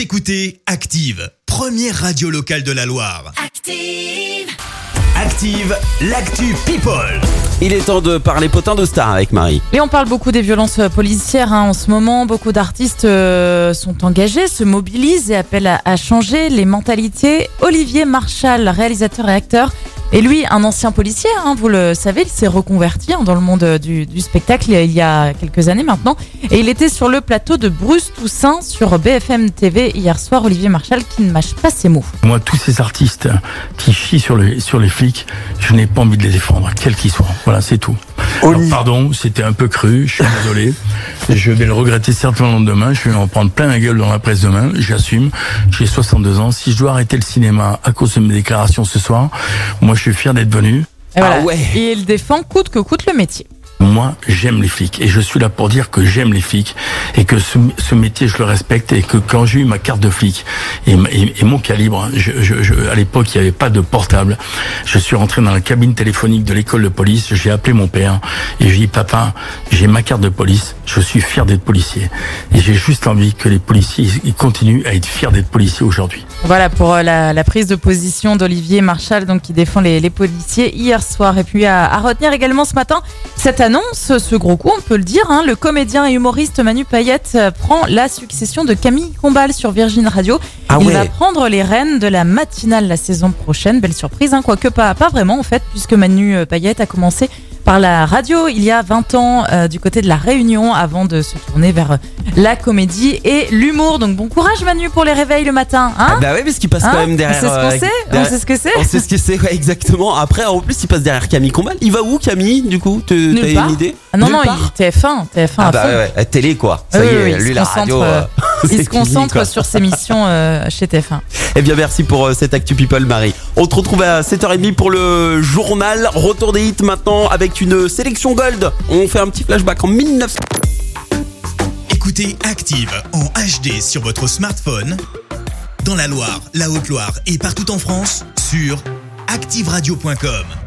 Vous écoutez Active, première radio locale de la Loire. Active. Active, l'actu People. Il est temps de parler potin de star avec Marie. Et on parle beaucoup des violences euh, policières hein, en ce moment. Beaucoup d'artistes euh, sont engagés, se mobilisent et appellent à, à changer les mentalités. Olivier Marchal, réalisateur et acteur, et lui, un ancien policier, hein, vous le savez, il s'est reconverti hein, dans le monde euh, du, spectacle il y a quelques années maintenant. Et il était sur le plateau de Bruce Toussaint sur BFM TV hier soir. Olivier Marchal qui ne mâche pas ses mots. Moi, tous ces artistes qui chient sur les, sur les flics, je n'ai pas envie de les défendre, quels qu'ils soient. Voilà, c'est tout. Alors, pardon, c'était un peu cru, je suis désolé. Je vais le regretter certainement demain, je vais en prendre plein la gueule dans la presse demain, j'assume. J'ai 62 ans. Si je dois arrêter le cinéma à cause de mes déclarations ce soir, moi je suis fier d'être venu. Et, voilà. Ah ouais. et il défend coûte que coûte le métier. Moi, j'aime les flics et je suis là pour dire que j'aime les flics et que ce, métier, je le respecte et que quand j'ai eu ma carte de flic et, mon calibre, je- à l'époque, il n'y avait pas de portable. Je suis rentré dans la cabine téléphonique de l'école de police, j'ai appelé mon père et je lui ai dit, papa, j'ai ma carte de police, je suis fier d'être policier. Et j'ai juste envie que les policiers, continuent à être fiers d'être policiers aujourd'hui. Voilà pour euh, la, prise de position d'Olivier Marchal, donc qui défend les, policiers hier soir. Et puis à, à retenir également ce matin cette annonce, ce gros coup, on peut le dire. hein, le comédien et humoriste Manu Payette euh, prend la succession de Camille Combal sur Virgin Radio. Ah Il ouais. va prendre les rênes de la matinale la saison prochaine. Belle surprise, hein, quoique pas, pas vraiment en fait, puisque Manu euh, Payette a commencé par la radio il y a 20 ans euh, du côté de la Réunion avant de se tourner vers euh, la comédie et l'humour. Donc bon courage Manu pour les réveils le matin. Hein Ah bah oui, parce qu'il passe Hein quand même derrière. On sait ce qu'on euh, sait On sait ce que c'est On sait ce que c'est, ouais, exactement. Après, en plus, il passe derrière Camille Combal. Il va où, Camille, du coup? T'as une idée? Ah non, Nulle non, part il TF1, TF1 Ah à bah fond. ouais, ouais, télé quoi. Ça Oui, y est, oui, lui la radio. euh, c'est Il se concentre sur ses missions euh, chez TF1. Eh bien, merci pour euh, cette Actu People, Marie. On te retrouve à 7h30 pour le journal. Retour des hits maintenant avec une sélection gold. On fait un petit flashback en 1900. Écoutez Active en HD sur votre smartphone, dans la Loire, la Haute-Loire et partout en France, sur activeradio.com.